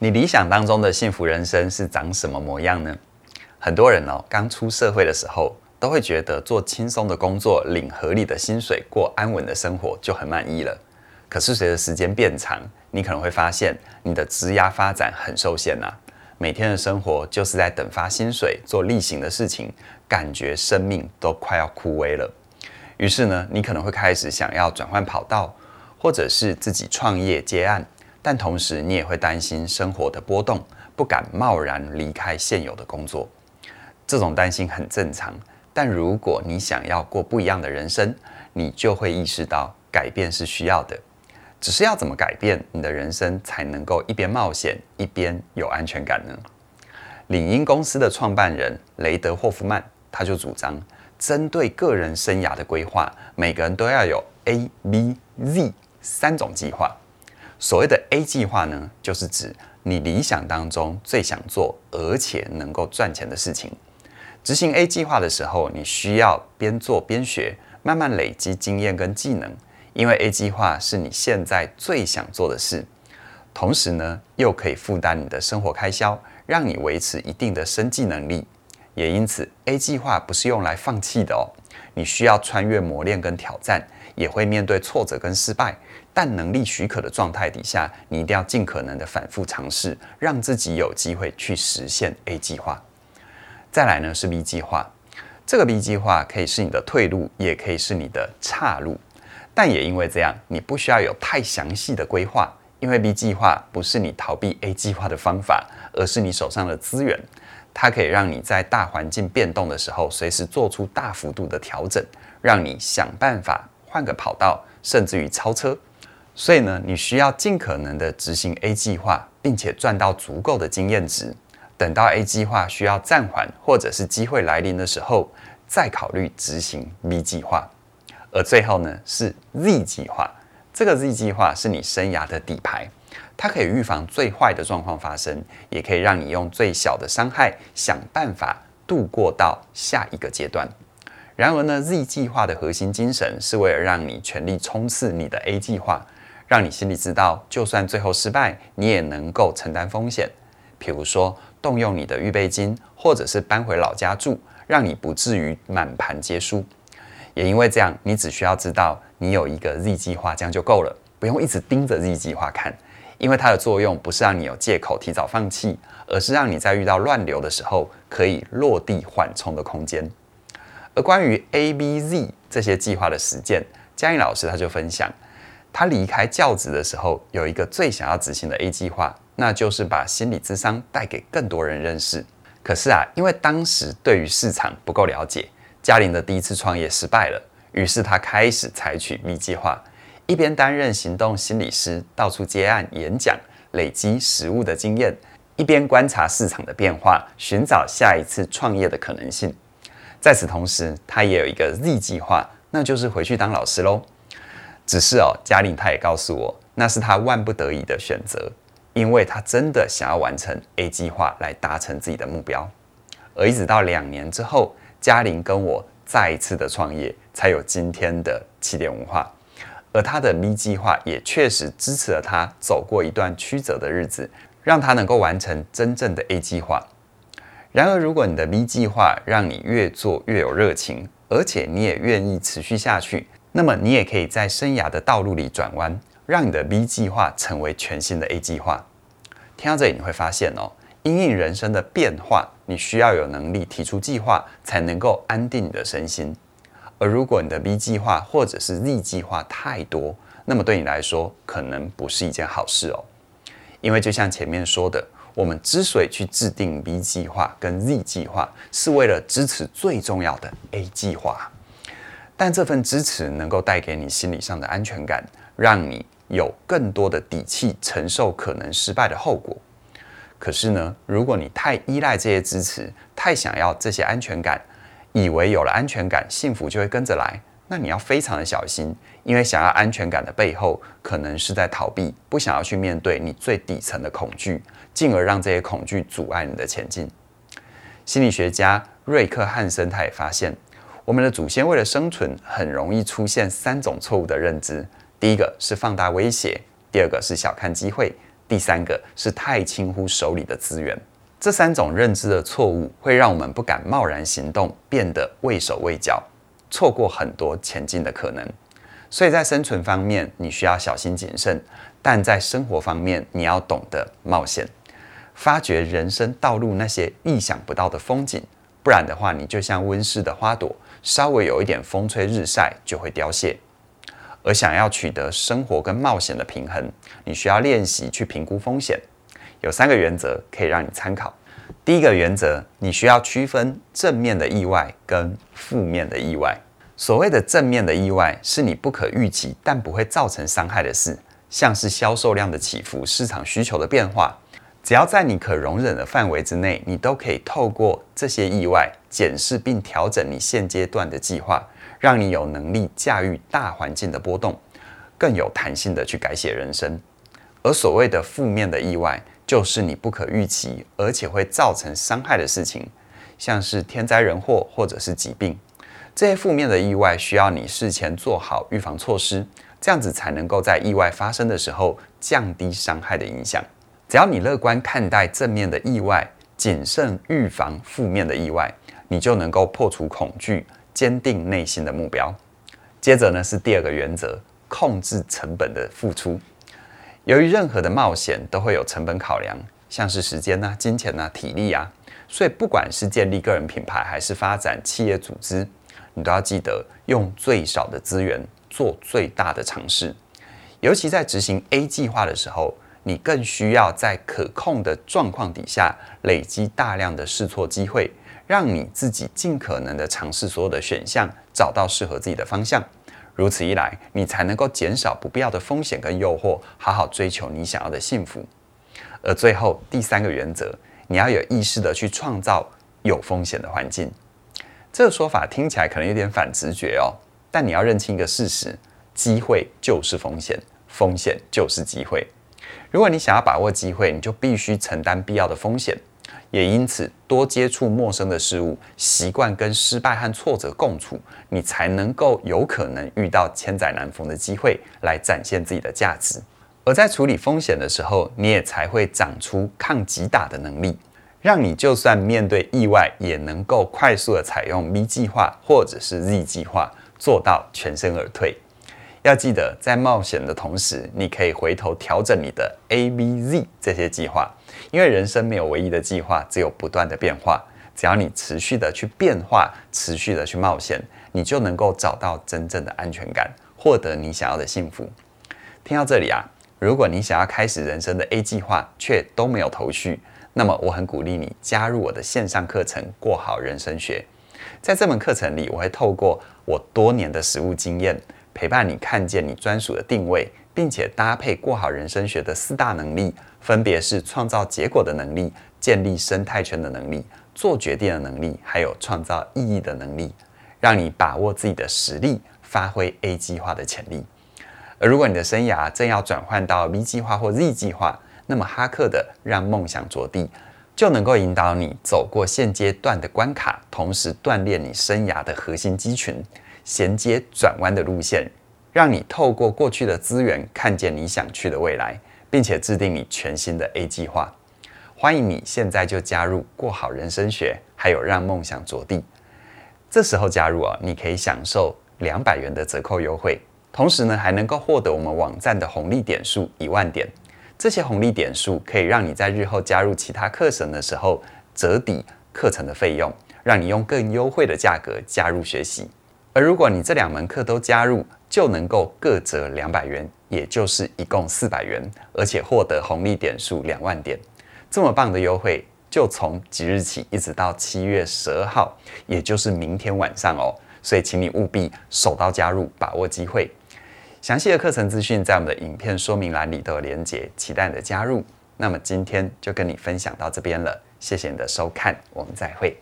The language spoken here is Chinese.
你理想当中的幸福人生是长什么模样呢？很多人哦，刚出社会的时候都会觉得做轻松的工作，领合理的薪水，过安稳的生活就很满意了。可是随着时间变长，你可能会发现你的职涯发展很受限呐。每天的生活就是在等发薪水，做例行的事情，感觉生命都快要枯萎了。于是呢，你可能会开始想要转换跑道，或者是自己创业接案。但同时，你也会担心生活的波动，不敢贸然离开现有的工作。这种担心很正常。但如果你想要过不一样的人生，你就会意识到改变是需要的。只是要怎么改变，你的人生才能够一边冒险一边有安全感呢？领英公司的创办人雷德霍夫曼他就主张，针对个人生涯的规划，每个人都要有 A、B、Z 三种计划。所谓的 A 计划呢，就是指你理想当中最想做而且能够赚钱的事情。执行 A 计划的时候，你需要边做边学，慢慢累积经验跟技能。因为 A 计划是你现在最想做的事，同时呢，又可以负担你的生活开销，让你维持一定的生计能力。也因此，A 计划不是用来放弃的哦。你需要穿越磨练跟挑战，也会面对挫折跟失败。但能力许可的状态底下，你一定要尽可能的反复尝试，让自己有机会去实现 A 计划。再来呢是 B 计划，这个 B 计划可以是你的退路，也可以是你的岔路。但也因为这样，你不需要有太详细的规划，因为 B 计划不是你逃避 A 计划的方法，而是你手上的资源。它可以让你在大环境变动的时候，随时做出大幅度的调整，让你想办法换个跑道，甚至于超车。所以呢，你需要尽可能的执行 A 计划，并且赚到足够的经验值。等到 A 计划需要暂缓，或者是机会来临的时候，再考虑执行 B 计划。而最后呢，是 Z 计划。这个 Z 计划是你生涯的底牌，它可以预防最坏的状况发生，也可以让你用最小的伤害想办法度过到下一个阶段。然而呢，Z 计划的核心精神是为了让你全力冲刺你的 A 计划。让你心里知道，就算最后失败，你也能够承担风险。譬如说，动用你的预备金，或者是搬回老家住，让你不至于满盘皆输。也因为这样，你只需要知道你有一个 Z 计划，这样就够了，不用一直盯着 Z 计划看。因为它的作用不是让你有借口提早放弃，而是让你在遇到乱流的时候，可以落地缓冲的空间。而关于 A、B、Z 这些计划的实践，嘉玲老师他就分享。他离开教职的时候，有一个最想要执行的 A 计划，那就是把心理智商带给更多人认识。可是啊，因为当时对于市场不够了解，嘉玲的第一次创业失败了，于是他开始采取 B 计划，一边担任行动心理师，到处接案演讲，累积实务的经验，一边观察市场的变化，寻找下一次创业的可能性。在此同时，他也有一个 Z 计划，那就是回去当老师喽。只是哦，嘉玲她也告诉我，那是她万不得已的选择，因为她真的想要完成 A 计划来达成自己的目标。而一直到两年之后，嘉玲跟我再一次的创业，才有今天的起点文化。而她的 B 计划也确实支持了她走过一段曲折的日子，让她能够完成真正的 A 计划。然而，如果你的 B 计划让你越做越有热情，而且你也愿意持续下去。那么你也可以在生涯的道路里转弯，让你的 B 计划成为全新的 A 计划。听到这里，你会发现哦，因应人生的变化，你需要有能力提出计划，才能够安定你的身心。而如果你的 B 计划或者是 Z 计划太多，那么对你来说可能不是一件好事哦。因为就像前面说的，我们之所以去制定 B 计划跟 Z 计划，是为了支持最重要的 A 计划。但这份支持能够带给你心理上的安全感，让你有更多的底气承受可能失败的后果。可是呢，如果你太依赖这些支持，太想要这些安全感，以为有了安全感，幸福就会跟着来，那你要非常的小心，因为想要安全感的背后，可能是在逃避，不想要去面对你最底层的恐惧，进而让这些恐惧阻碍你的前进。心理学家瑞克汉森他也发现。我们的祖先为了生存，很容易出现三种错误的认知：第一个是放大威胁，第二个是小看机会，第三个是太轻忽手里的资源。这三种认知的错误会让我们不敢贸然行动，变得畏手畏脚，错过很多前进的可能。所以在生存方面，你需要小心谨慎；但在生活方面，你要懂得冒险，发掘人生道路那些意想不到的风景。不然的话，你就像温室的花朵，稍微有一点风吹日晒就会凋谢。而想要取得生活跟冒险的平衡，你需要练习去评估风险。有三个原则可以让你参考。第一个原则，你需要区分正面的意外跟负面的意外。所谓的正面的意外，是你不可预期但不会造成伤害的事，像是销售量的起伏、市场需求的变化。只要在你可容忍的范围之内，你都可以透过这些意外检视并调整你现阶段的计划，让你有能力驾驭大环境的波动，更有弹性的去改写人生。而所谓的负面的意外，就是你不可预期而且会造成伤害的事情，像是天灾人祸或者是疾病。这些负面的意外需要你事前做好预防措施，这样子才能够在意外发生的时候降低伤害的影响。只要你乐观看待正面的意外，谨慎预防负面的意外，你就能够破除恐惧，坚定内心的目标。接着呢，是第二个原则，控制成本的付出。由于任何的冒险都会有成本考量，像是时间呐、啊、金钱呐、啊、体力啊，所以不管是建立个人品牌还是发展企业组织。你都要记得用最少的资源做最大的尝试，尤其在执行 A 计划的时候，你更需要在可控的状况底下累积大量的试错机会，让你自己尽可能的尝试所有的选项，找到适合自己的方向。如此一来，你才能够减少不必要的风险跟诱惑，好好追求你想要的幸福。而最后第三个原则，你要有意识的去创造有风险的环境。这个说法听起来可能有点反直觉哦，但你要认清一个事实：机会就是风险，风险就是机会。如果你想要把握机会，你就必须承担必要的风险，也因此多接触陌生的事物，习惯跟失败和挫折共处，你才能够有可能遇到千载难逢的机会，来展现自己的价值。而在处理风险的时候，你也才会长出抗击打的能力。让你就算面对意外，也能够快速的采用 V 计划或者是 Z 计划，做到全身而退。要记得，在冒险的同时，你可以回头调整你的 A、B、Z 这些计划，因为人生没有唯一的计划，只有不断的变化。只要你持续的去变化，持续的去冒险，你就能够找到真正的安全感，获得你想要的幸福。听到这里啊，如果你想要开始人生的 A 计划，却都没有头绪。那么我很鼓励你加入我的线上课程《过好人生学》。在这门课程里，我会透过我多年的实务经验，陪伴你看见你专属的定位，并且搭配过好人生学的四大能力，分别是创造结果的能力、建立生态圈的能力、做决定的能力，还有创造意义的能力，让你把握自己的实力，发挥 A 计划的潜力。而如果你的生涯正要转换到 B 计划或 Z 计划，那么哈克的让梦想着地，就能够引导你走过现阶段的关卡，同时锻炼你生涯的核心肌群，衔接转弯的路线，让你透过过去的资源看见你想去的未来，并且制定你全新的 A 计划。欢迎你现在就加入过好人生学，还有让梦想着地。这时候加入啊，你可以享受两百元的折扣优惠，同时呢还能够获得我们网站的红利点数一万点。这些红利点数可以让你在日后加入其他课程的时候折抵课程的费用，让你用更优惠的价格加入学习。而如果你这两门课都加入，就能够各折两百元，也就是一共四百元，而且获得红利点数两万点。这么棒的优惠，就从即日起一直到七月十二号，也就是明天晚上哦。所以，请你务必手到加入，把握机会。详细的课程资讯在我们的影片说明栏里都有连结，期待你的加入。那么今天就跟你分享到这边了，谢谢你的收看，我们再会。